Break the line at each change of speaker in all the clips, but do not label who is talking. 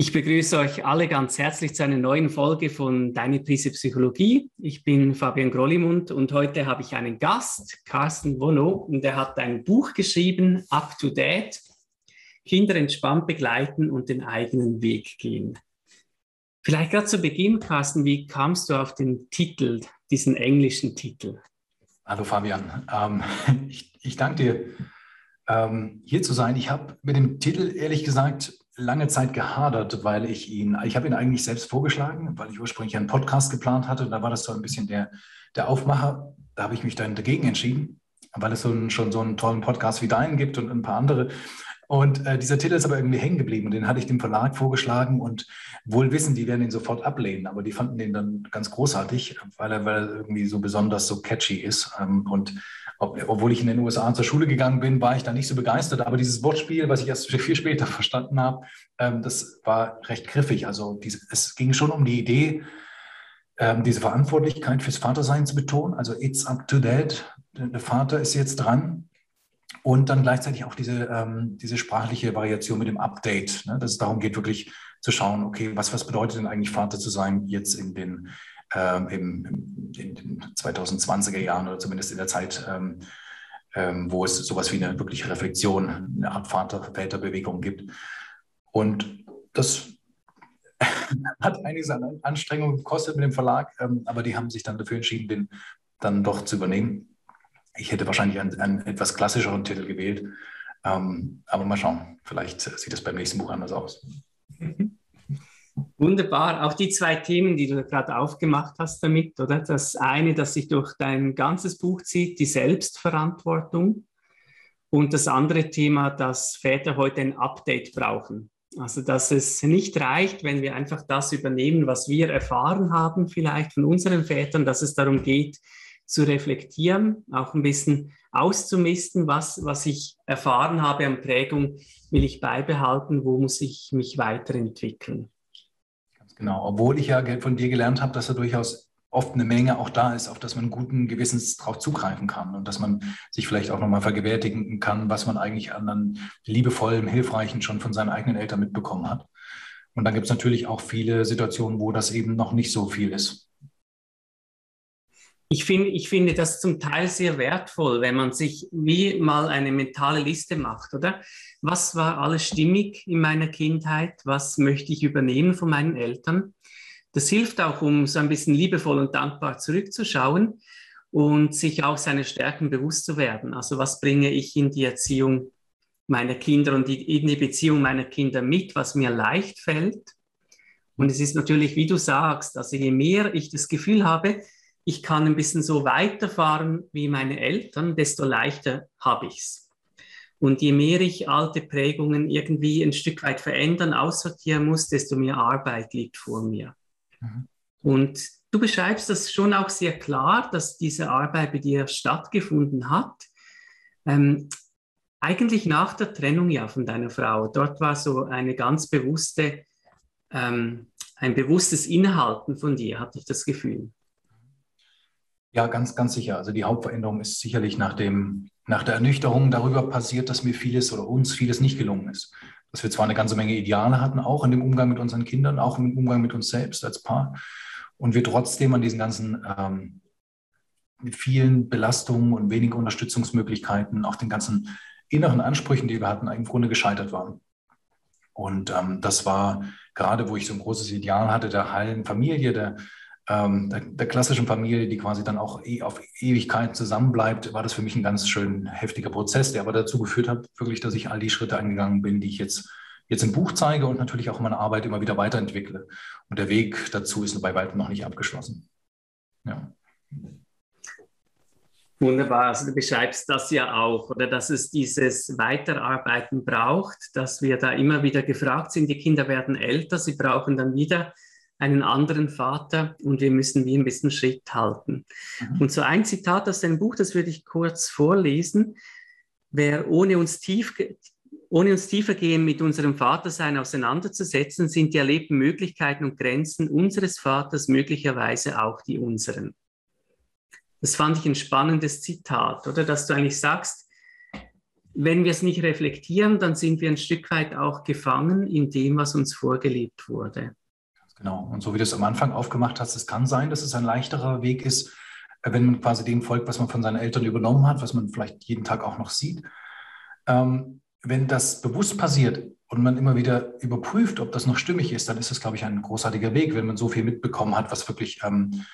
Ich begrüße euch alle ganz herzlich zu einer neuen Folge von Deine Prise Psychologie. Ich bin Fabian Grollimund und heute habe ich einen Gast, Carsten Wono, und er hat ein Buch geschrieben, Up to Date, Kinder entspannt begleiten und den eigenen Weg gehen. Vielleicht gerade zu Beginn, Carsten, wie kamst du auf den Titel, diesen englischen Titel?
Hallo Fabian, ähm, ich, ich danke dir, ähm, hier zu sein. Ich habe mit dem Titel ehrlich gesagt lange Zeit gehadert, weil ich ihn, ich habe ihn eigentlich selbst vorgeschlagen, weil ich ursprünglich einen Podcast geplant hatte. Da war das so ein bisschen der, der Aufmacher. Da habe ich mich dann dagegen entschieden, weil es so einen, schon so einen tollen Podcast wie deinen gibt und ein paar andere. Und äh, dieser Titel ist aber irgendwie hängen geblieben und den hatte ich dem Verlag vorgeschlagen und wohl wissen, die werden ihn sofort ablehnen, aber die fanden den dann ganz großartig, weil er, weil er irgendwie so besonders so catchy ist. Ähm, und ob, obwohl ich in den USA zur Schule gegangen bin, war ich da nicht so begeistert. Aber dieses Wortspiel, was ich erst viel später verstanden habe, ähm, das war recht griffig. Also diese, es ging schon um die Idee, ähm, diese Verantwortlichkeit fürs Vatersein zu betonen. Also it's up to dad. Der Vater ist jetzt dran. Und dann gleichzeitig auch diese, ähm, diese sprachliche Variation mit dem Update, ne? dass es darum geht, wirklich zu schauen, okay, was, was bedeutet denn eigentlich Vater zu sein jetzt in den ähm, in den 2020er Jahren oder zumindest in der Zeit, ähm, ähm, wo es sowas wie eine wirkliche Reflexion, eine Art Vater-Väter-Bewegung gibt. Und das hat einiges an Anstrengung gekostet mit dem Verlag, ähm, aber die haben sich dann dafür entschieden, den dann doch zu übernehmen. Ich hätte wahrscheinlich einen, einen etwas klassischeren Titel gewählt, ähm, aber mal schauen, vielleicht sieht das beim nächsten Buch anders aus.
Wunderbar. Auch die zwei Themen, die du gerade aufgemacht hast damit, oder? Das eine, das sich durch dein ganzes Buch zieht, die Selbstverantwortung. Und das andere Thema, dass Väter heute ein Update brauchen. Also, dass es nicht reicht, wenn wir einfach das übernehmen, was wir erfahren haben, vielleicht von unseren Vätern, dass es darum geht, zu reflektieren, auch ein bisschen auszumisten, was, was ich erfahren habe an Prägung, will ich beibehalten, wo muss ich mich weiterentwickeln.
Genau, obwohl ich ja von dir gelernt habe, dass da durchaus oft eine Menge auch da ist, auf das man guten Gewissens drauf zugreifen kann und dass man sich vielleicht auch nochmal vergewärtigen kann, was man eigentlich an dann liebevollem, hilfreichen schon von seinen eigenen Eltern mitbekommen hat. Und dann gibt es natürlich auch viele Situationen, wo das eben noch nicht so viel ist.
Ich, find, ich finde das zum Teil sehr wertvoll, wenn man sich wie mal eine mentale Liste macht, oder? Was war alles stimmig in meiner Kindheit? Was möchte ich übernehmen von meinen Eltern? Das hilft auch, um so ein bisschen liebevoll und dankbar zurückzuschauen und sich auch seiner Stärken bewusst zu werden. Also was bringe ich in die Erziehung meiner Kinder und in die Beziehung meiner Kinder mit, was mir leicht fällt? Und es ist natürlich, wie du sagst, also je mehr ich das Gefühl habe, ich kann ein bisschen so weiterfahren wie meine Eltern, desto leichter habe ich es. Und je mehr ich alte Prägungen irgendwie ein Stück weit verändern, aussortieren muss, desto mehr Arbeit liegt vor mir. Mhm. Und du beschreibst das schon auch sehr klar, dass diese Arbeit bei dir stattgefunden hat. Ähm, eigentlich nach der Trennung ja von deiner Frau. Dort war so eine ganz bewusste, ähm, ein bewusstes Innehalten von dir, hatte ich das Gefühl.
Ja, ganz, ganz sicher. Also die Hauptveränderung ist sicherlich nach, dem, nach der Ernüchterung darüber passiert, dass mir vieles oder uns vieles nicht gelungen ist. Dass wir zwar eine ganze Menge Ideale hatten, auch in dem Umgang mit unseren Kindern, auch im Umgang mit uns selbst als Paar, und wir trotzdem an diesen ganzen ähm, mit vielen Belastungen und wenigen Unterstützungsmöglichkeiten, auch den ganzen inneren Ansprüchen, die wir hatten, im Grunde gescheitert waren. Und ähm, das war gerade, wo ich so ein großes Ideal hatte, der heilen Familie, der ähm, der, der, klassischen Familie, die quasi dann auch eh auf Ewigkeit zusammenbleibt, war das für mich ein ganz schön heftiger Prozess, der aber dazu geführt hat, wirklich, dass ich all die Schritte eingegangen bin, die ich jetzt, jetzt im Buch zeige und natürlich auch meine Arbeit immer wieder weiterentwickle. Und der Weg dazu ist bei weitem noch nicht abgeschlossen. Ja.
Wunderbar, also du beschreibst das ja auch, oder dass es dieses Weiterarbeiten braucht, dass wir da immer wieder gefragt sind, die Kinder werden älter, sie brauchen dann wieder einen anderen Vater und wir müssen wie ein bisschen Schritt halten. Mhm. Und so ein Zitat aus dem Buch, das würde ich kurz vorlesen. Wer ohne uns tief, ohne uns tiefer gehen mit unserem Vatersein auseinanderzusetzen, sind die erlebten Möglichkeiten und Grenzen unseres Vaters möglicherweise auch die unseren. Das fand ich ein spannendes Zitat, oder dass du eigentlich sagst, wenn wir es nicht reflektieren, dann sind wir ein Stück weit auch gefangen in dem, was uns vorgelebt wurde.
Genau. Und so wie du es am Anfang aufgemacht hast, es kann sein, dass es ein leichterer Weg ist, äh, wenn man quasi dem folgt, was man von seinen Eltern übernommen hat, was man vielleicht jeden Tag auch noch sieht. Ähm, wenn das bewusst passiert und man immer wieder überprüft, ob das noch stimmig ist, dann ist das, glaube ich, ein großartiger Weg, wenn man so viel mitbekommen hat, was wirklich ähm,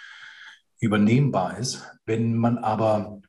übernehmbar ist. Wenn man aber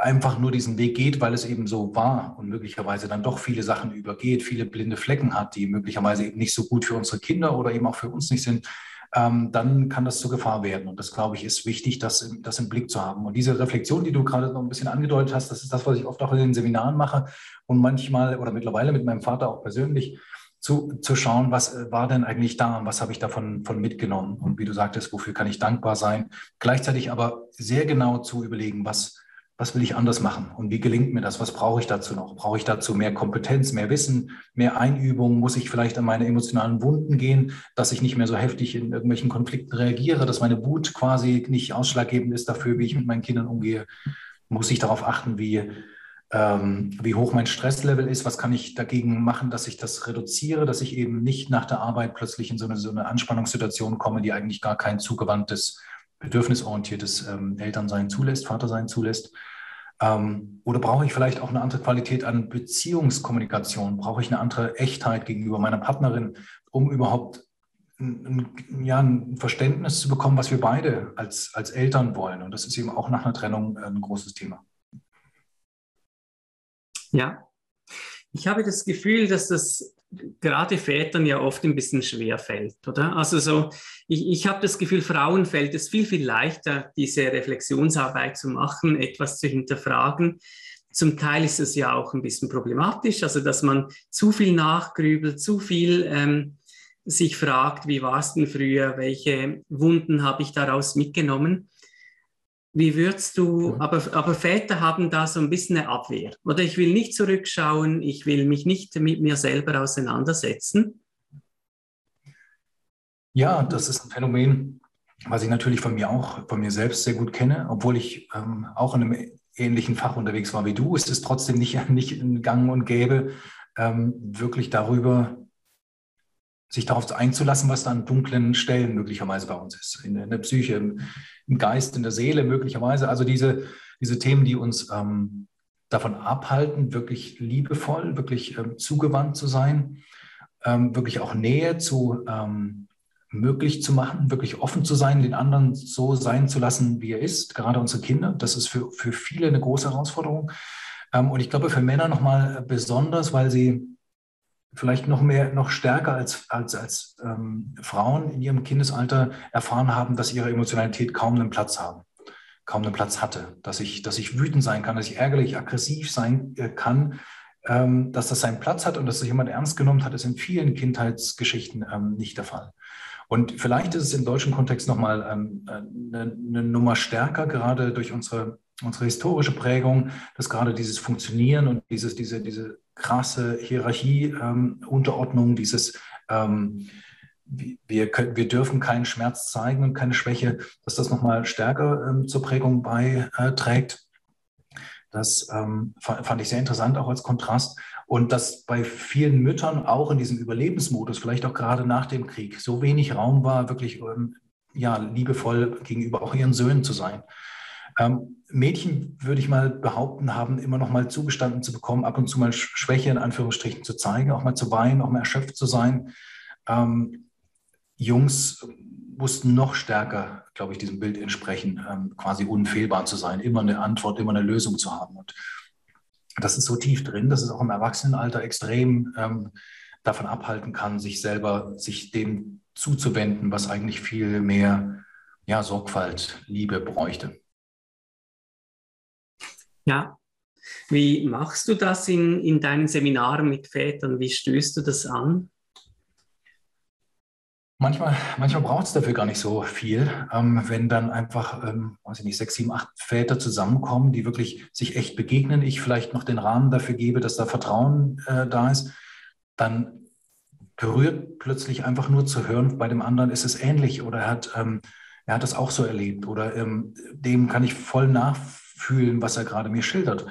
einfach nur diesen Weg geht, weil es eben so war und möglicherweise dann doch viele Sachen übergeht, viele blinde Flecken hat, die möglicherweise eben nicht so gut für unsere Kinder oder eben auch für uns nicht sind, ähm, dann kann das zur Gefahr werden. Und das, glaube ich, ist wichtig, das, das im Blick zu haben. Und diese Reflexion, die du gerade noch ein bisschen angedeutet hast, das ist das, was ich oft auch in den Seminaren mache und manchmal oder mittlerweile mit meinem Vater auch persönlich zu, zu schauen, was äh, war denn eigentlich da und was habe ich davon von mitgenommen. Und wie du sagtest, wofür kann ich dankbar sein. Gleichzeitig aber sehr genau zu überlegen, was, was will ich anders machen und wie gelingt mir das? Was brauche ich dazu noch? Brauche ich dazu mehr Kompetenz, mehr Wissen, mehr Einübung? Muss ich vielleicht an meine emotionalen Wunden gehen, dass ich nicht mehr so heftig in irgendwelchen Konflikten reagiere, dass meine Wut quasi nicht ausschlaggebend ist dafür, wie ich mit meinen Kindern umgehe? Muss ich darauf achten, wie, ähm, wie hoch mein Stresslevel ist? Was kann ich dagegen machen, dass ich das reduziere, dass ich eben nicht nach der Arbeit plötzlich in so eine, so eine Anspannungssituation komme, die eigentlich gar kein zugewandtes bedürfnisorientiertes ähm, Elternsein zulässt, Vatersein zulässt? Ähm, oder brauche ich vielleicht auch eine andere Qualität an Beziehungskommunikation? Brauche ich eine andere Echtheit gegenüber meiner Partnerin, um überhaupt ein, ja, ein Verständnis zu bekommen, was wir beide als, als Eltern wollen? Und das ist eben auch nach einer Trennung ein großes Thema.
Ja, ich habe das Gefühl, dass das gerade Vätern ja oft ein bisschen schwer fällt, oder? Also so, ich, ich habe das Gefühl, Frauen fällt es viel, viel leichter, diese Reflexionsarbeit zu machen, etwas zu hinterfragen. Zum Teil ist es ja auch ein bisschen problematisch, also dass man zu viel nachgrübelt, zu viel ähm, sich fragt, wie war es denn früher, welche Wunden habe ich daraus mitgenommen. Wie würdest du, aber, aber Väter haben da so ein bisschen eine Abwehr. Oder ich will nicht zurückschauen, ich will mich nicht mit mir selber auseinandersetzen.
Ja, das ist ein Phänomen, was ich natürlich von mir auch, von mir selbst sehr gut kenne, obwohl ich ähm, auch in einem ähnlichen Fach unterwegs war wie du. Es ist trotzdem nicht, nicht in Gang und Gäbe, ähm, wirklich darüber sich darauf einzulassen, was da an dunklen Stellen möglicherweise bei uns ist, in der, in der Psyche, im, im, Geist, in der Seele möglicherweise. Also diese, diese Themen, die uns ähm, davon abhalten, wirklich liebevoll, wirklich ähm, zugewandt zu sein, ähm, wirklich auch Nähe zu ähm, möglich zu machen, wirklich offen zu sein, den anderen so sein zu lassen, wie er ist, gerade unsere Kinder. Das ist für, für viele eine große Herausforderung. Ähm, und ich glaube, für Männer nochmal besonders, weil sie vielleicht noch mehr, noch stärker als, als, als ähm, Frauen in ihrem Kindesalter erfahren haben, dass ihre Emotionalität kaum einen Platz haben, kaum einen Platz hatte, dass ich, dass ich wütend sein kann, dass ich ärgerlich, aggressiv sein äh, kann, ähm, dass das seinen Platz hat und dass sich jemand ernst genommen hat, ist in vielen Kindheitsgeschichten ähm, nicht der Fall. Und vielleicht ist es im deutschen Kontext nochmal ähm, eine, eine Nummer stärker, gerade durch unsere, unsere historische Prägung, dass gerade dieses Funktionieren und dieses, diese, diese krasse Hierarchie, ähm, dieses ähm, wir, können, wir dürfen keinen Schmerz zeigen und keine Schwäche, dass das nochmal stärker ähm, zur Prägung beiträgt. Das ähm, fand ich sehr interessant, auch als Kontrast. Und dass bei vielen Müttern auch in diesem Überlebensmodus, vielleicht auch gerade nach dem Krieg, so wenig Raum war, wirklich ähm, ja, liebevoll gegenüber auch ihren Söhnen zu sein. Ähm, Mädchen, würde ich mal behaupten, haben immer noch mal zugestanden zu bekommen, ab und zu mal Schwäche in Anführungsstrichen zu zeigen, auch mal zu weinen, auch mal erschöpft zu sein. Ähm, Jungs mussten noch stärker, glaube ich, diesem Bild entsprechen, ähm, quasi unfehlbar zu sein, immer eine Antwort, immer eine Lösung zu haben. Und das ist so tief drin, dass es auch im Erwachsenenalter extrem ähm, davon abhalten kann, sich selber, sich dem zuzuwenden, was eigentlich viel mehr ja, Sorgfalt, Liebe bräuchte.
Ja. Wie machst du das in, in deinen Seminaren mit Vätern? Wie stößt du das an?
Manchmal, manchmal braucht es dafür gar nicht so viel, ähm, wenn dann einfach, ähm, weiß ich nicht, sechs, sieben, acht Väter zusammenkommen, die wirklich sich echt begegnen, ich vielleicht noch den Rahmen dafür gebe, dass da Vertrauen äh, da ist, dann berührt plötzlich einfach nur zu hören, bei dem anderen ist es ähnlich oder er hat, ähm, er hat das auch so erlebt oder ähm, dem kann ich voll nachfühlen fühlen, was er gerade mir schildert.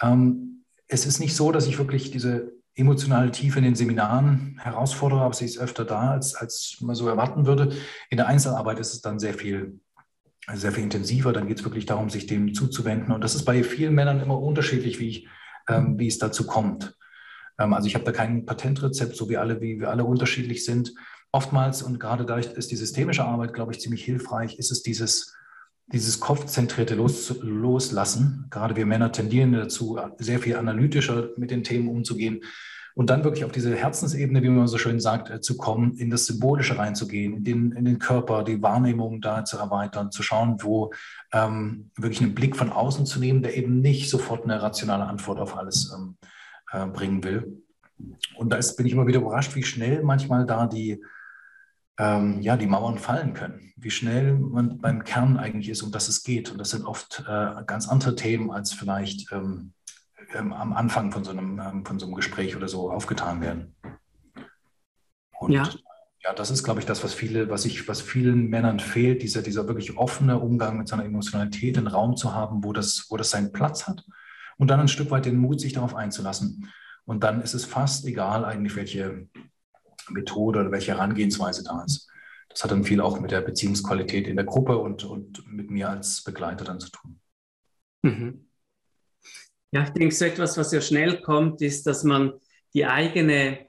Ähm, es ist nicht so, dass ich wirklich diese emotionale Tiefe in den Seminaren herausfordere, aber sie ist öfter da, als, als man so erwarten würde. In der Einzelarbeit ist es dann sehr viel, sehr viel intensiver. Dann geht es wirklich darum, sich dem zuzuwenden. Und das ist bei vielen Männern immer unterschiedlich, wie, ich, ähm, wie es dazu kommt. Ähm, also ich habe da kein Patentrezept, so wie alle, wie wir alle unterschiedlich sind. Oftmals, und gerade da ist die systemische Arbeit, glaube ich, ziemlich hilfreich, ist es dieses, dieses kopfzentrierte Los, Loslassen. Gerade wir Männer tendieren dazu, sehr viel analytischer mit den Themen umzugehen und dann wirklich auf diese Herzensebene, wie man so schön sagt, äh, zu kommen, in das Symbolische reinzugehen, in den, in den Körper, die Wahrnehmung da zu erweitern, zu schauen, wo ähm, wirklich einen Blick von außen zu nehmen, der eben nicht sofort eine rationale Antwort auf alles ähm, äh, bringen will. Und da ist, bin ich immer wieder überrascht, wie schnell manchmal da die, ähm, ja, die Mauern fallen können, wie schnell man beim Kern eigentlich ist, um das es geht. Und das sind oft äh, ganz andere Themen, als vielleicht ähm, ähm, am Anfang von so, einem, ähm, von so einem Gespräch oder so aufgetan werden. Und ja. ja, das ist, glaube ich, das, was viele, was ich, was vielen Männern fehlt, dieser, dieser wirklich offene Umgang mit seiner Emotionalität, einen Raum zu haben, wo das, wo das seinen Platz hat und dann ein Stück weit den Mut, sich darauf einzulassen. Und dann ist es fast egal eigentlich, welche Methode oder welche Herangehensweise da ist. Das hat dann viel auch mit der Beziehungsqualität in der Gruppe und, und mit mir als Begleiter dann zu tun.
Mhm. Ja, ich denke, so etwas, was ja schnell kommt, ist, dass man die eigene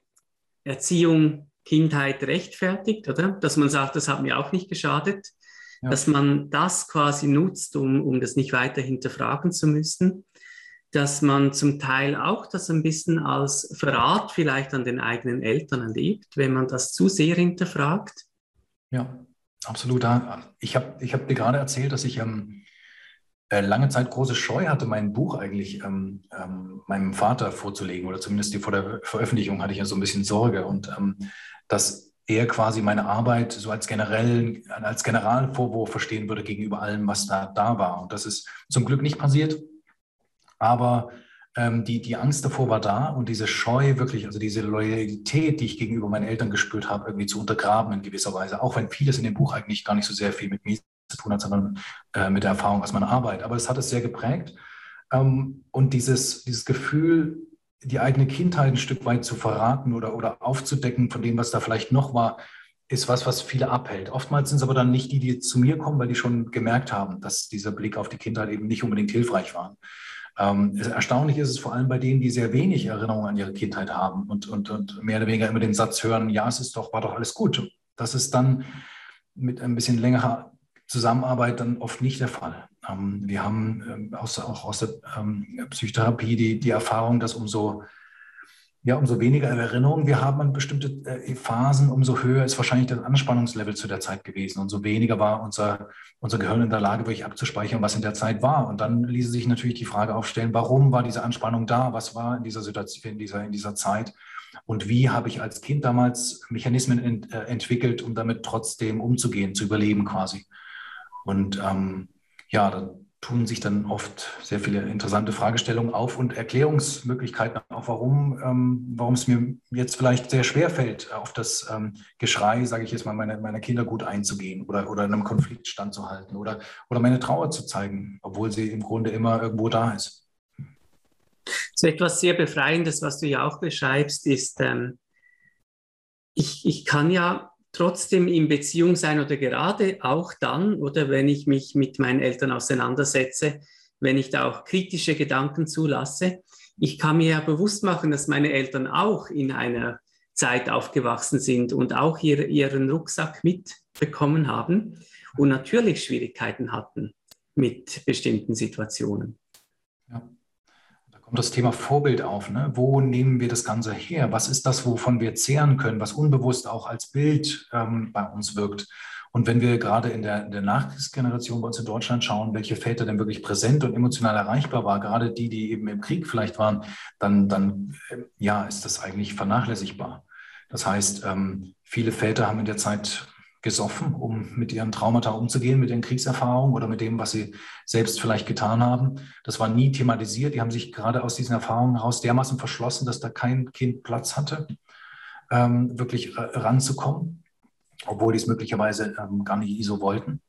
Erziehung, Kindheit rechtfertigt, oder? Dass man sagt, das hat mir auch nicht geschadet. Ja. Dass man das quasi nutzt, um, um das nicht weiter hinterfragen zu müssen dass man zum Teil auch das ein bisschen als Verrat vielleicht an den eigenen Eltern erlebt, wenn man das zu sehr hinterfragt.
Ja, absolut. Ich habe ich hab dir gerade erzählt, dass ich ähm, äh, lange Zeit große Scheu hatte, mein Buch eigentlich ähm, ähm, meinem Vater vorzulegen oder zumindest vor der Veröffentlichung hatte ich ja so ein bisschen Sorge und ähm, dass er quasi meine Arbeit so als generell, als Generalvorwurf verstehen würde gegenüber allem, was da, da war. Und das ist zum Glück nicht passiert. Aber ähm, die, die Angst davor war da und diese Scheu wirklich, also diese Loyalität, die ich gegenüber meinen Eltern gespürt habe, irgendwie zu untergraben in gewisser Weise. Auch wenn vieles in dem Buch eigentlich gar nicht so sehr viel mit mir zu tun hat, sondern äh, mit der Erfahrung aus meiner Arbeit. Aber es hat es sehr geprägt. Ähm, und dieses, dieses Gefühl, die eigene Kindheit ein Stück weit zu verraten oder, oder aufzudecken von dem, was da vielleicht noch war, ist was, was viele abhält. Oftmals sind es aber dann nicht die, die zu mir kommen, weil die schon gemerkt haben, dass dieser Blick auf die Kindheit eben nicht unbedingt hilfreich war. Ähm, erstaunlich ist es vor allem bei denen, die sehr wenig Erinnerungen an ihre Kindheit haben und, und, und mehr oder weniger immer den Satz hören, ja, es ist doch, war doch alles gut. Das ist dann mit ein bisschen längerer Zusammenarbeit dann oft nicht der Fall. Ähm, wir haben ähm, aus, auch aus der ähm, Psychotherapie die, die Erfahrung, dass umso ja, umso weniger Erinnerungen wir haben an bestimmte äh, Phasen, umso höher ist wahrscheinlich das Anspannungslevel zu der Zeit gewesen. Und so weniger war unser, unser Gehirn in der Lage, wirklich abzuspeichern, was in der Zeit war. Und dann ließe sich natürlich die Frage aufstellen, warum war diese Anspannung da? Was war in dieser Situation, in dieser, in dieser Zeit? Und wie habe ich als Kind damals Mechanismen ent, äh, entwickelt, um damit trotzdem umzugehen, zu überleben quasi? Und ähm, ja, tun sich dann oft sehr viele interessante Fragestellungen auf und Erklärungsmöglichkeiten auch, warum, ähm, es mir jetzt vielleicht sehr schwer fällt, auf das ähm, Geschrei, sage ich jetzt mal, meiner, meiner Kinder gut einzugehen oder, oder in einem Konflikt standzuhalten oder, oder meine Trauer zu zeigen, obwohl sie im Grunde immer irgendwo da ist.
So etwas sehr Befreiendes, was du ja auch beschreibst, ist, ähm, ich, ich kann ja trotzdem in Beziehung sein oder gerade auch dann, oder wenn ich mich mit meinen Eltern auseinandersetze, wenn ich da auch kritische Gedanken zulasse. Ich kann mir ja bewusst machen, dass meine Eltern auch in einer Zeit aufgewachsen sind und auch ihr, ihren Rucksack mitbekommen haben und natürlich Schwierigkeiten hatten mit bestimmten Situationen.
Ja kommt das Thema Vorbild auf. Ne? Wo nehmen wir das Ganze her? Was ist das, wovon wir zehren können, was unbewusst auch als Bild ähm, bei uns wirkt? Und wenn wir gerade in der, in der Nachkriegsgeneration bei uns in Deutschland schauen, welche Väter denn wirklich präsent und emotional erreichbar waren, gerade die, die eben im Krieg vielleicht waren, dann, dann äh, ja, ist das eigentlich vernachlässigbar. Das heißt, ähm, viele Väter haben in der Zeit gesoffen, um mit ihren Traumata umzugehen, mit den Kriegserfahrungen oder mit dem, was sie selbst vielleicht getan haben. Das war nie thematisiert. Die haben sich gerade aus diesen Erfahrungen heraus dermaßen verschlossen, dass da kein Kind Platz hatte, ähm, wirklich äh, ranzukommen, obwohl die es möglicherweise ähm, gar nicht so wollten.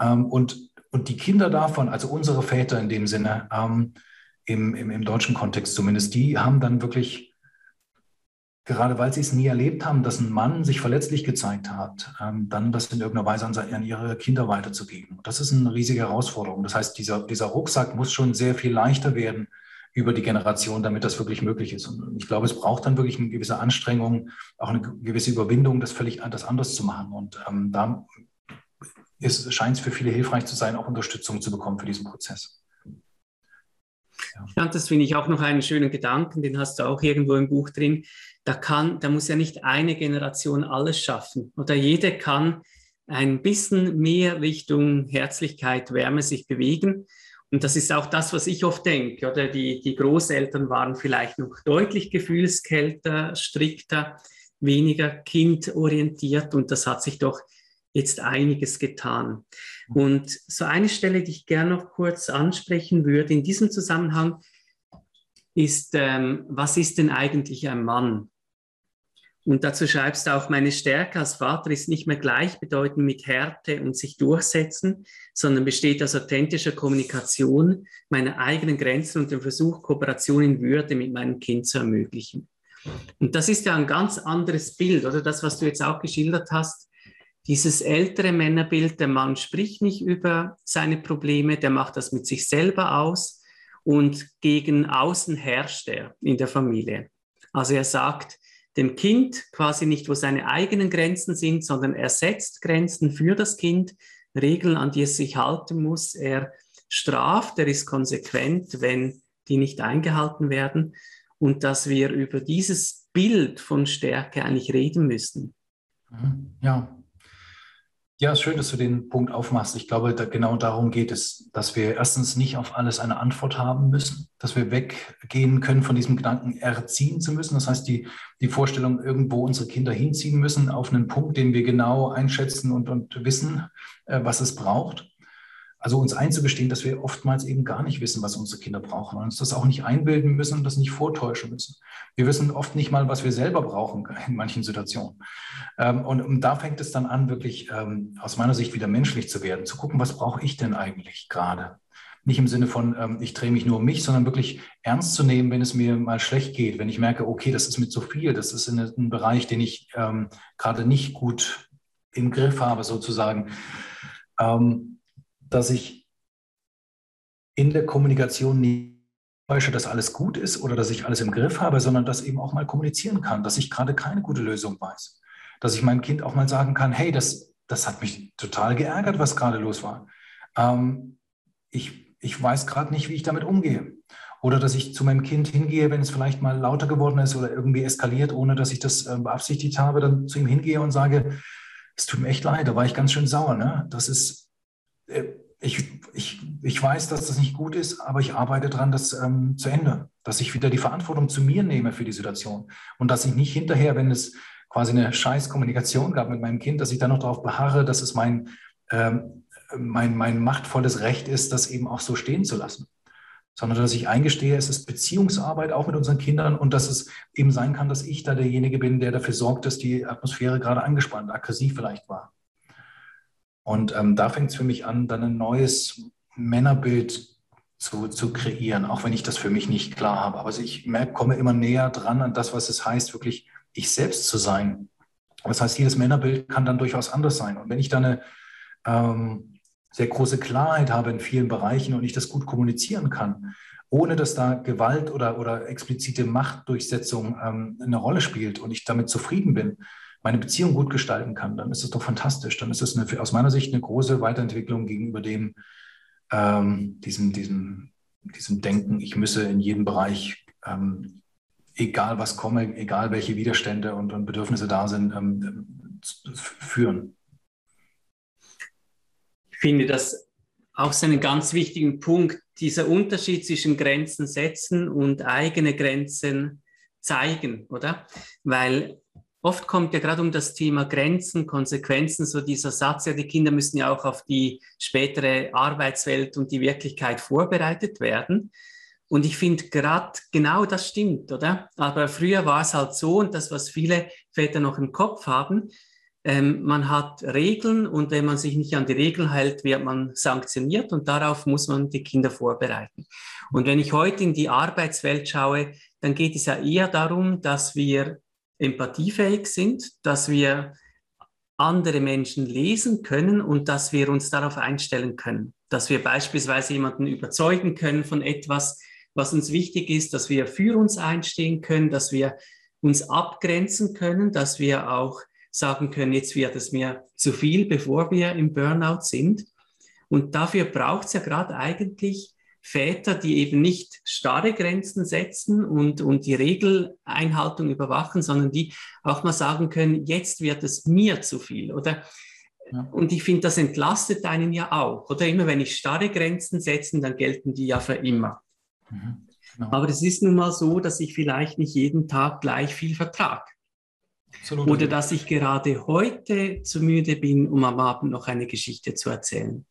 Ähm, und, und die Kinder davon, also unsere Väter in dem Sinne, ähm, im, im, im deutschen Kontext zumindest, die haben dann wirklich gerade weil sie es nie erlebt haben, dass ein Mann sich verletzlich gezeigt hat, ähm, dann das in irgendeiner Weise an, an, ihre Kinder weiterzugeben. Das ist eine riesige Herausforderung. Das heißt, dieser, dieser Rucksack muss schon sehr viel leichter werden über die Generation, damit das wirklich möglich ist. Und ich glaube, es braucht dann wirklich eine gewisse Anstrengung, auch eine gewisse Überwindung, das völlig das anders zu machen. Und ähm, da scheint es für viele hilfreich zu sein, auch Unterstützung zu bekommen für diesen Prozess.
Ja. das finde ich auch noch einen schönen Gedanken, den hast du auch irgendwo im Buch drin. Da kann, da muss ja nicht eine Generation alles schaffen. Oder jede kann ein bisschen mehr Richtung Herzlichkeit, Wärme sich bewegen. Und das ist auch das, was ich oft denke. Oder die, die Großeltern waren vielleicht noch deutlich gefühlskälter, strikter, weniger kindorientiert. Und das hat sich doch jetzt einiges getan. Und so eine Stelle, die ich gerne noch kurz ansprechen würde in diesem Zusammenhang, ist, ähm, was ist denn eigentlich ein Mann? Und dazu schreibst du auch, meine Stärke als Vater ist nicht mehr gleichbedeutend mit Härte und sich durchsetzen, sondern besteht aus authentischer Kommunikation, meiner eigenen Grenzen und dem Versuch, Kooperation in Würde mit meinem Kind zu ermöglichen. Und das ist ja ein ganz anderes Bild, oder das, was du jetzt auch geschildert hast, dieses ältere Männerbild, der Mann spricht nicht über seine Probleme, der macht das mit sich selber aus und gegen außen herrscht er in der Familie. Also er sagt dem Kind quasi nicht, wo seine eigenen Grenzen sind, sondern er setzt Grenzen für das Kind, Regeln, an die es sich halten muss. Er straft, er ist konsequent, wenn die nicht eingehalten werden und dass wir über dieses Bild von Stärke eigentlich reden müssen.
Mhm. Ja, ja, schön, dass du den Punkt aufmachst. Ich glaube, da, genau darum geht es, dass wir erstens nicht auf alles eine Antwort haben müssen, dass wir weggehen können von diesem Gedanken, erziehen zu müssen. Das heißt, die, die Vorstellung, irgendwo unsere Kinder hinziehen müssen, auf einen Punkt, den wir genau einschätzen und, und wissen, äh, was es braucht. Also uns einzugestehen, dass wir oftmals eben gar nicht wissen, was unsere Kinder brauchen und uns das auch nicht einbilden müssen und das nicht vortäuschen müssen. Wir wissen oft nicht mal, was wir selber brauchen in manchen Situationen. Ähm, und da fängt es dann an, wirklich ähm, aus meiner Sicht wieder menschlich zu werden, zu gucken, was brauche ich denn eigentlich gerade? Nicht im Sinne von, ähm, ich drehe mich nur um mich, sondern wirklich ernst zu nehmen, wenn es mir mal schlecht geht, wenn ich merke, okay, das ist mit zu viel, das ist in einem Bereich, den ich gerade nicht gut im Griff habe, sozusagen dass ich in der Kommunikation nicht täusche, dass alles gut ist oder dass ich alles im Griff habe, sondern dass eben auch mal kommunizieren kann, dass ich gerade keine gute Lösung weiß. Dass ich meinem Kind auch mal sagen kann, hey, das, das hat mich total geärgert, was gerade los war. Ähm, ich, ich weiß gerade nicht, wie ich damit umgehe. Oder dass ich zu meinem Kind hingehe, wenn es vielleicht mal lauter geworden ist oder irgendwie eskaliert, ohne dass ich das äh, beabsichtigt habe, dann zu ihm hingehe und sage, es tut mir echt leid, da war ich ganz schön sauer. Ne? Das ist, äh, ich, ich, ich weiß, dass das nicht gut ist, aber ich arbeite daran, das ähm, zu ändern. Dass ich wieder die Verantwortung zu mir nehme für die Situation. Und dass ich nicht hinterher, wenn es quasi eine scheiß Kommunikation gab mit meinem Kind, dass ich dann noch darauf beharre, dass es mein, ähm, mein, mein machtvolles Recht ist, das eben auch so stehen zu lassen. Sondern dass ich eingestehe, es ist Beziehungsarbeit auch mit unseren Kindern und dass es eben sein kann, dass ich da derjenige bin, der dafür sorgt, dass die Atmosphäre gerade angespannt, aggressiv vielleicht war. Und ähm, da fängt es für mich an, dann ein neues Männerbild zu, zu kreieren, auch wenn ich das für mich nicht klar habe. Aber ich merke, komme immer näher dran an das, was es heißt, wirklich ich selbst zu sein. Das heißt, jedes Männerbild kann dann durchaus anders sein. Und wenn ich dann eine ähm, sehr große Klarheit habe in vielen Bereichen und ich das gut kommunizieren kann, ohne dass da Gewalt oder, oder explizite Machtdurchsetzung ähm, eine Rolle spielt und ich damit zufrieden bin, meine Beziehung gut gestalten kann, dann ist es doch fantastisch. Dann ist es aus meiner Sicht eine große Weiterentwicklung gegenüber dem, ähm, diesem, diesem, diesem Denken, ich müsse in jedem Bereich, ähm, egal was komme, egal welche Widerstände und, und Bedürfnisse da sind, ähm, führen.
Ich finde das auch so einen ganz wichtigen Punkt, dieser Unterschied zwischen Grenzen setzen und eigene Grenzen zeigen, oder? Weil Oft kommt ja gerade um das Thema Grenzen, Konsequenzen, so dieser Satz, ja, die Kinder müssen ja auch auf die spätere Arbeitswelt und die Wirklichkeit vorbereitet werden. Und ich finde gerade genau das stimmt, oder? Aber früher war es halt so, und das, was viele Väter noch im Kopf haben, ähm, man hat Regeln und wenn man sich nicht an die Regeln hält, wird man sanktioniert und darauf muss man die Kinder vorbereiten. Und wenn ich heute in die Arbeitswelt schaue, dann geht es ja eher darum, dass wir empathiefähig sind, dass wir andere Menschen lesen können und dass wir uns darauf einstellen können, dass wir beispielsweise jemanden überzeugen können von etwas, was uns wichtig ist, dass wir für uns einstehen können, dass wir uns abgrenzen können, dass wir auch sagen können, jetzt wird es mir zu viel, bevor wir im Burnout sind. Und dafür braucht es ja gerade eigentlich Väter, die eben nicht starre Grenzen setzen und, und die Regeleinhaltung überwachen, sondern die auch mal sagen können, jetzt wird es mir zu viel. Oder ja. Und ich finde, das entlastet einen ja auch. Oder immer wenn ich starre Grenzen setze, dann gelten die ja für immer. Mhm, genau. Aber es ist nun mal so, dass ich vielleicht nicht jeden Tag gleich viel vertrage. Absolut. Oder dass ich gerade heute zu müde bin, um am Abend noch eine Geschichte zu erzählen.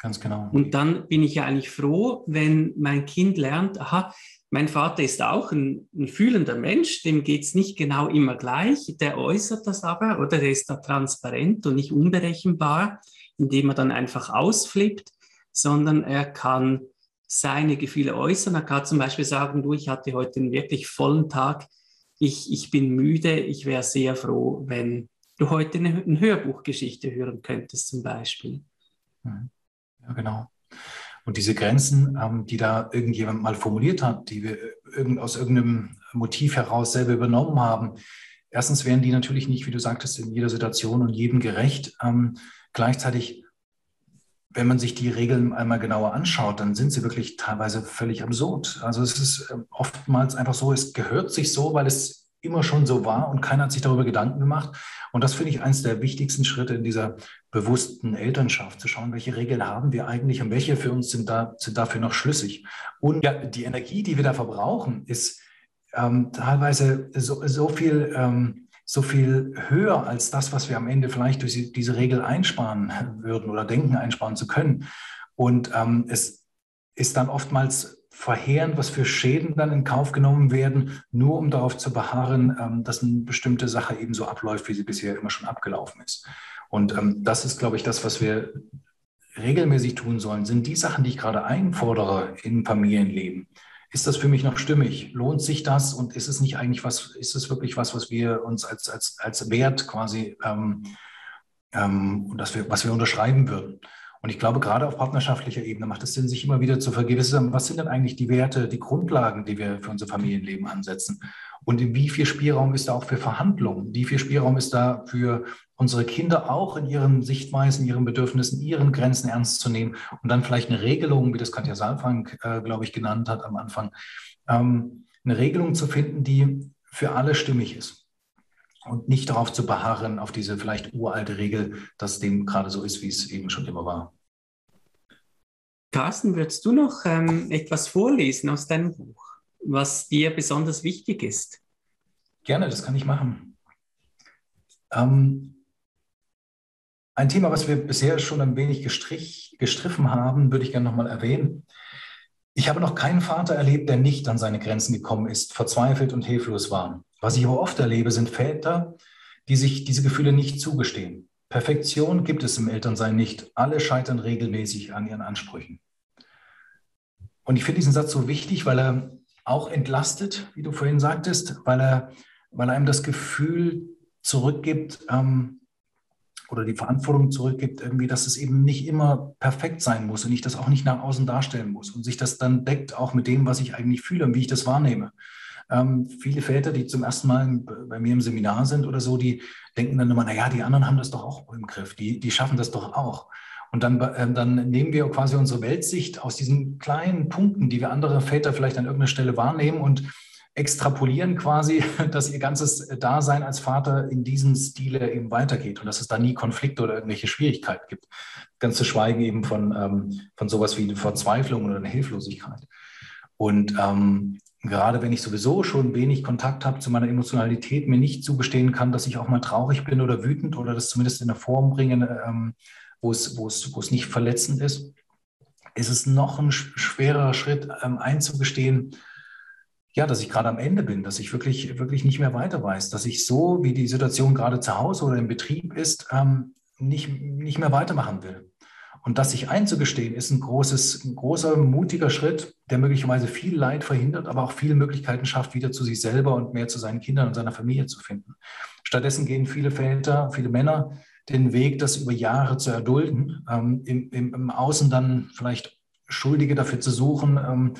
Ganz genau.
Und dann bin ich ja eigentlich froh, wenn mein Kind lernt, aha, mein Vater ist auch ein, ein fühlender Mensch, dem geht es nicht genau immer gleich, der äußert das aber oder der ist da transparent und nicht unberechenbar, indem er dann einfach ausflippt, sondern er kann seine Gefühle äußern. Er kann zum Beispiel sagen, du, ich hatte heute einen wirklich vollen Tag, ich, ich bin müde, ich wäre sehr froh, wenn du heute eine, eine Hörbuchgeschichte hören könntest zum Beispiel.
Mhm. Ja, genau. Und diese Grenzen, ähm, die da irgendjemand mal formuliert hat, die wir irgend, aus irgendeinem Motiv heraus selber übernommen haben, erstens wären die natürlich nicht, wie du sagtest, in jeder Situation und jedem gerecht. Ähm, gleichzeitig, wenn man sich die Regeln einmal genauer anschaut, dann sind sie wirklich teilweise völlig absurd. Also es ist ähm, oftmals einfach so, es gehört sich so, weil es immer schon so war und keiner hat sich darüber Gedanken gemacht. Und das finde ich eines der wichtigsten Schritte in dieser bewussten Elternschaft, zu schauen, welche Regeln haben wir eigentlich und welche für uns sind, da, sind dafür noch schlüssig. Und ja, die Energie, die wir da verbrauchen, ist ähm, teilweise so, so viel. Ähm, so viel höher als das, was wir am Ende vielleicht durch diese Regel einsparen würden oder denken, einsparen zu können. Und ähm, es ist dann oftmals verheerend, was für Schäden dann in Kauf genommen werden, nur um darauf zu beharren, ähm, dass eine bestimmte Sache eben so abläuft, wie sie bisher immer schon abgelaufen ist. Und ähm, das ist, glaube ich, das, was wir regelmäßig tun sollen. Sind die Sachen, die ich gerade einfordere im Familienleben, ist das für mich noch stimmig? Lohnt sich das? Und ist es nicht eigentlich was, ist es wirklich was, was wir uns als, als, als Wert quasi, ähm, ähm, dass wir, was wir unterschreiben würden? Und ich glaube, gerade auf partnerschaftlicher Ebene macht es Sinn, sich immer wieder zu vergewissern, was sind denn eigentlich die Werte, die Grundlagen, die wir für unser Familienleben ansetzen? Und wie viel Spielraum ist da auch für Verhandlungen? Wie viel Spielraum ist da für unsere Kinder auch in ihren Sichtweisen, ihren Bedürfnissen, ihren Grenzen ernst zu nehmen und dann vielleicht eine Regelung, wie das Katja Saalfang, äh, glaube ich, genannt hat am Anfang, ähm, eine Regelung zu finden, die für alle stimmig ist und nicht darauf zu beharren, auf diese vielleicht uralte Regel, dass dem gerade so ist, wie es eben schon immer war.
Carsten, würdest du noch ähm, etwas vorlesen aus deinem Buch, was dir besonders wichtig ist?
Gerne, das kann ich machen. Ähm, ein Thema, was wir bisher schon ein wenig gestrich, gestriffen haben, würde ich gerne nochmal erwähnen. Ich habe noch keinen Vater erlebt, der nicht an seine Grenzen gekommen ist, verzweifelt und hilflos war. Was ich aber oft erlebe, sind Väter, die sich diese Gefühle nicht zugestehen. Perfektion gibt es im Elternsein nicht. Alle scheitern regelmäßig an ihren Ansprüchen. Und ich finde diesen Satz so wichtig, weil er auch entlastet, wie du vorhin sagtest, weil er, weil er einem das Gefühl zurückgibt ähm, oder die Verantwortung zurückgibt, irgendwie, dass es eben nicht immer perfekt sein muss und ich das auch nicht nach außen darstellen muss und sich das dann deckt auch mit dem, was ich eigentlich fühle und wie ich das wahrnehme. Ähm, viele Väter, die zum ersten Mal bei mir im Seminar sind oder so, die denken dann immer, naja, die anderen haben das doch auch im Griff, die, die schaffen das doch auch. Und dann, äh, dann nehmen wir quasi unsere Weltsicht aus diesen kleinen Punkten, die wir andere Väter vielleicht an irgendeiner Stelle wahrnehmen und extrapolieren quasi, dass ihr ganzes Dasein als Vater in diesem Stile eben weitergeht und dass es da nie Konflikte oder irgendwelche Schwierigkeiten gibt. Ganz zu schweigen eben von, ähm, von sowas wie Verzweiflung oder Hilflosigkeit. Und ähm, gerade wenn ich sowieso schon wenig Kontakt habe zu meiner Emotionalität, mir nicht zugestehen kann, dass ich auch mal traurig bin oder wütend oder das zumindest in eine Form bringe, ähm, wo, es, wo, es, wo es nicht verletzend ist, ist es noch ein schwerer Schritt ähm, einzugestehen, ja, dass ich gerade am Ende bin, dass ich wirklich, wirklich nicht mehr weiter weiß, dass ich so, wie die Situation gerade zu Hause oder im Betrieb ist, ähm, nicht, nicht mehr weitermachen will. Und das sich einzugestehen, ist ein, großes, ein großer, mutiger Schritt, der möglicherweise viel Leid verhindert, aber auch viele Möglichkeiten schafft, wieder zu sich selber und mehr zu seinen Kindern und seiner Familie zu finden. Stattdessen gehen viele Väter, viele Männer den Weg, das über Jahre zu erdulden, ähm, im, im, Außen dann vielleicht Schuldige dafür zu suchen, ähm,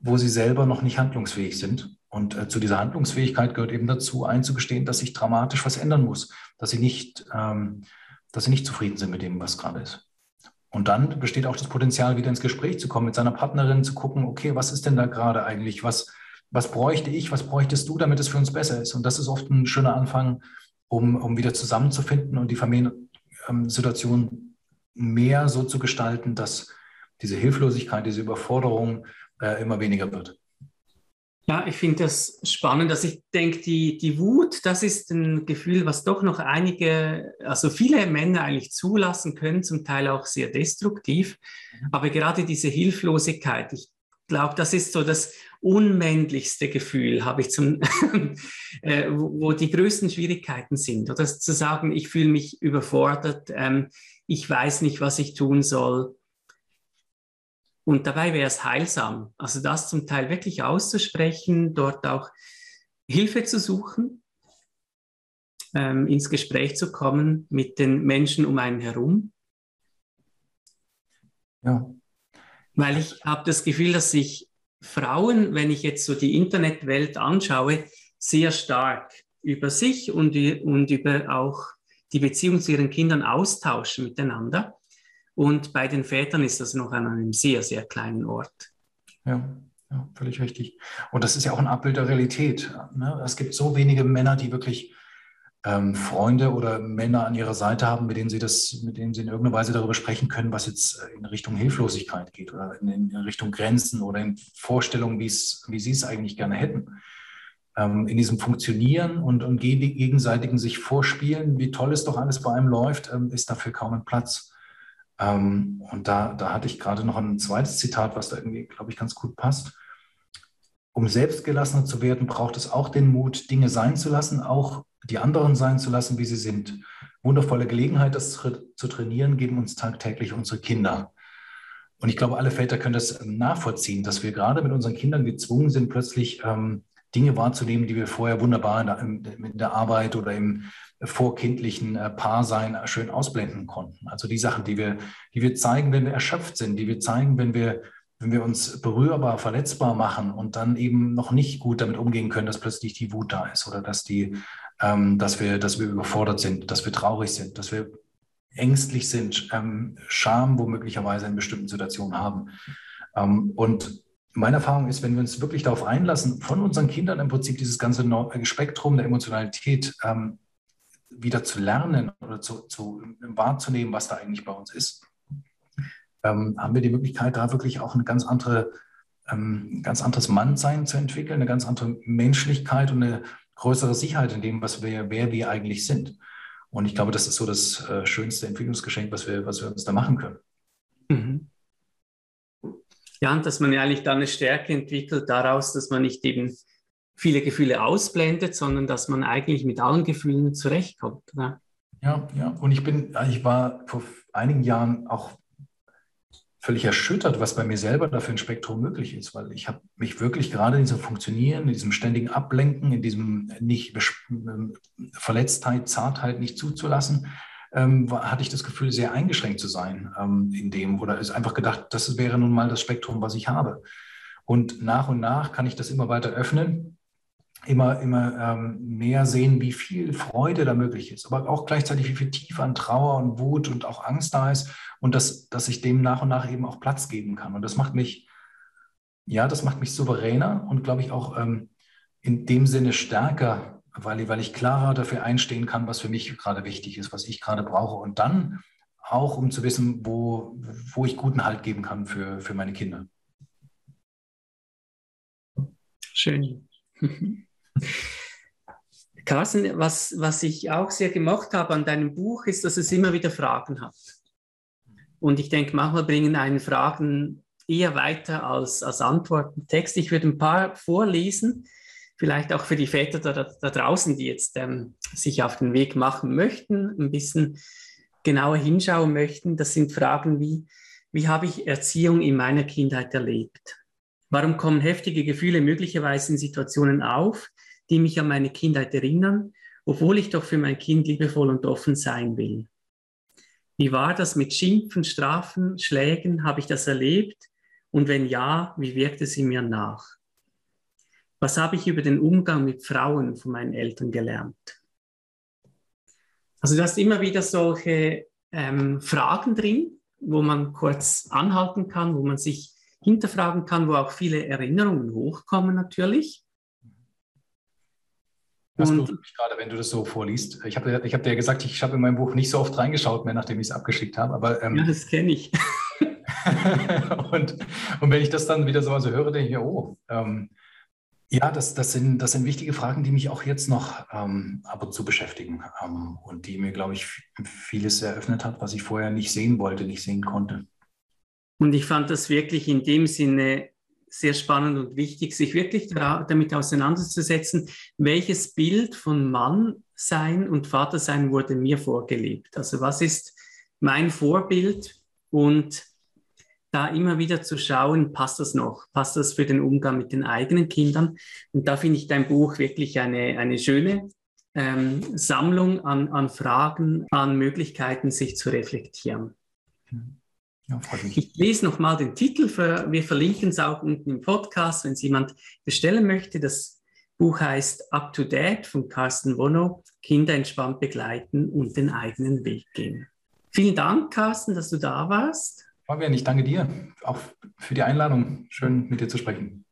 wo sie selber noch nicht handlungsfähig sind. Und äh, zu dieser Handlungsfähigkeit gehört eben dazu, einzugestehen, dass sich dramatisch was ändern muss, dass sie nicht, ähm, dass sie nicht zufrieden sind mit dem, was gerade ist. Und dann besteht auch das Potenzial, wieder ins Gespräch zu kommen mit seiner Partnerin, zu gucken, okay, was ist denn da gerade eigentlich? Was, was bräuchte ich, was bräuchtest du, damit es für uns besser ist? Und das ist oft ein schöner Anfang, um, um wieder zusammenzufinden und die Familiensituation mehr so zu gestalten, dass diese Hilflosigkeit, diese Überforderung äh, immer weniger wird.
Ja, ich finde das spannend, dass ich denke, die, die Wut, das ist ein Gefühl, was doch noch einige, also viele Männer eigentlich zulassen können, zum Teil auch sehr destruktiv. Mhm. Aber gerade diese Hilflosigkeit, ich glaube, das ist so das unmännlichste Gefühl, habe ich zum, äh, wo, wo, die größten Schwierigkeiten sind. Oder zu sagen, ich fühle mich überfordert, ähm, ich weiß nicht, was ich tun soll. Und dabei wäre es heilsam, also das zum Teil wirklich auszusprechen, dort auch Hilfe zu suchen, ähm, ins Gespräch zu kommen mit den Menschen um einen herum. Ja. Weil ich habe das Gefühl, dass sich Frauen, wenn ich jetzt so die Internetwelt anschaue, sehr stark über sich und, und über auch die Beziehung zu ihren Kindern austauschen miteinander. Und bei den Vätern ist das noch an einem sehr, sehr kleinen Ort.
Ja, ja völlig richtig. Und das ist ja auch ein Abbild der Realität. Ne? Es gibt so wenige Männer, die wirklich ähm, Freunde oder Männer an ihrer Seite haben, mit denen sie das, mit denen sie in irgendeiner Weise darüber sprechen können, was jetzt in Richtung Hilflosigkeit geht oder in, in Richtung Grenzen oder in Vorstellungen, wie sie es eigentlich gerne hätten. Ähm, in diesem Funktionieren und, und gegenseitigen sich vorspielen, wie toll es doch alles bei einem läuft, ähm, ist dafür kaum ein Platz. Ähm, und da, da hatte ich gerade noch ein zweites Zitat, was da irgendwie, glaube ich, ganz gut passt. Um selbstgelassener zu werden, braucht es auch den Mut, Dinge sein zu lassen, auch die anderen sein zu lassen, wie sie sind. Wundervolle Gelegenheit, das zu trainieren, geben uns tagtäglich unsere Kinder. Und ich glaube, alle Väter können das nachvollziehen, dass wir gerade mit unseren Kindern gezwungen sind, plötzlich ähm, Dinge wahrzunehmen, die wir vorher wunderbar in der, in der Arbeit oder im, vorkindlichen äh, Paarsein schön ausblenden konnten. Also die Sachen, die wir, die wir zeigen, wenn wir erschöpft sind, die wir zeigen, wenn wir, wenn wir uns berührbar, verletzbar machen und dann eben noch nicht gut damit umgehen können, dass plötzlich die Wut da ist oder dass die, ähm, dass wir, dass wir überfordert sind, dass wir traurig sind, dass wir ängstlich sind, ähm, Scham womöglicherweise in bestimmten Situationen haben. Ähm, und meine Erfahrung ist, wenn wir uns wirklich darauf einlassen, von unseren Kindern im Prinzip dieses ganze Spektrum der Emotionalität ähm, wieder zu lernen oder zu, zu wahrzunehmen, was da eigentlich bei uns ist, ähm, haben wir die Möglichkeit, da wirklich auch eine ganz andere, ähm, ganz anderes Mannsein zu entwickeln, eine ganz andere Menschlichkeit und eine größere Sicherheit in dem, was wir, wer wir eigentlich sind. Und ich glaube, das ist so das äh, schönste Entwicklungsgeschenk, was wir, was wir uns da machen können. Mhm.
Ja, und dass man ja eigentlich dann eine Stärke entwickelt daraus, dass man nicht eben viele Gefühle ausblendet, sondern dass man eigentlich mit allen Gefühlen zurechtkommt. Oder?
Ja, ja. Und ich bin, ich war vor einigen Jahren auch völlig erschüttert, was bei mir selber da für ein Spektrum möglich ist, weil ich habe mich wirklich gerade in diesem Funktionieren, in diesem ständigen Ablenken, in diesem nicht Verletztheit, Zartheit nicht zuzulassen, ähm, hatte ich das Gefühl, sehr eingeschränkt zu sein ähm, in dem oder ist einfach gedacht, das wäre nun mal das Spektrum, was ich habe. Und nach und nach kann ich das immer weiter öffnen immer, immer ähm, mehr sehen, wie viel Freude da möglich ist, aber auch gleichzeitig, wie viel Tiefe an Trauer und Wut und auch Angst da ist und dass, dass ich dem nach und nach eben auch Platz geben kann. Und das macht mich, ja, das macht mich souveräner und glaube ich auch ähm, in dem Sinne stärker, weil, weil ich klarer dafür einstehen kann, was für mich gerade wichtig ist, was ich gerade brauche. Und dann auch, um zu wissen, wo, wo ich guten Halt geben kann für, für meine Kinder.
Schön. Carsten, was, was ich auch sehr gemocht habe an deinem Buch, ist, dass es immer wieder Fragen hat. Und ich denke, manchmal bringen einen Fragen eher weiter als, als Antwortentext. Ich würde ein paar vorlesen, vielleicht auch für die Väter da, da draußen, die jetzt ähm, sich auf den Weg machen möchten, ein bisschen genauer hinschauen möchten. Das sind Fragen wie, wie habe ich Erziehung in meiner Kindheit erlebt? Warum kommen heftige Gefühle möglicherweise in Situationen auf, die mich an meine Kindheit erinnern, obwohl ich doch für mein Kind liebevoll und offen sein will? Wie war das mit Schimpfen, Strafen, Schlägen? Habe ich das erlebt? Und wenn ja, wie wirkte sie mir nach? Was habe ich über den Umgang mit Frauen von meinen Eltern gelernt? Also du hast immer wieder solche ähm, Fragen drin, wo man kurz anhalten kann, wo man sich hinterfragen kann, wo auch viele Erinnerungen hochkommen natürlich.
Das berührt mich gerade, wenn du das so vorliest. Ich habe ich hab dir gesagt, ich habe in meinem Buch nicht so oft reingeschaut mehr, nachdem ich es abgeschickt habe. Aber,
ähm, ja, das kenne ich.
und, und wenn ich das dann wieder so also höre, denke ich, oh, ähm, ja, das, das, sind, das sind wichtige Fragen, die mich auch jetzt noch ähm, ab und zu beschäftigen ähm, und die mir, glaube ich, vieles eröffnet hat, was ich vorher nicht sehen wollte, nicht sehen konnte.
Und ich fand das wirklich in dem Sinne sehr spannend und wichtig, sich wirklich damit auseinanderzusetzen, welches Bild von Mann sein und Vater sein wurde mir vorgelebt. Also was ist mein Vorbild und da immer wieder zu schauen, passt das noch? Passt das für den Umgang mit den eigenen Kindern? Und da finde ich dein Buch wirklich eine, eine schöne ähm, Sammlung an, an Fragen, an Möglichkeiten, sich zu reflektieren. Mhm. Ja, ich lese nochmal den Titel, wir verlinken es auch unten im Podcast, wenn es jemand bestellen möchte. Das Buch heißt Up to Date von Carsten Wono, Kinder entspannt begleiten und den eigenen Weg gehen. Vielen Dank, Carsten, dass du da warst.
Fabian, ich danke dir auch für die Einladung. Schön mit dir zu sprechen.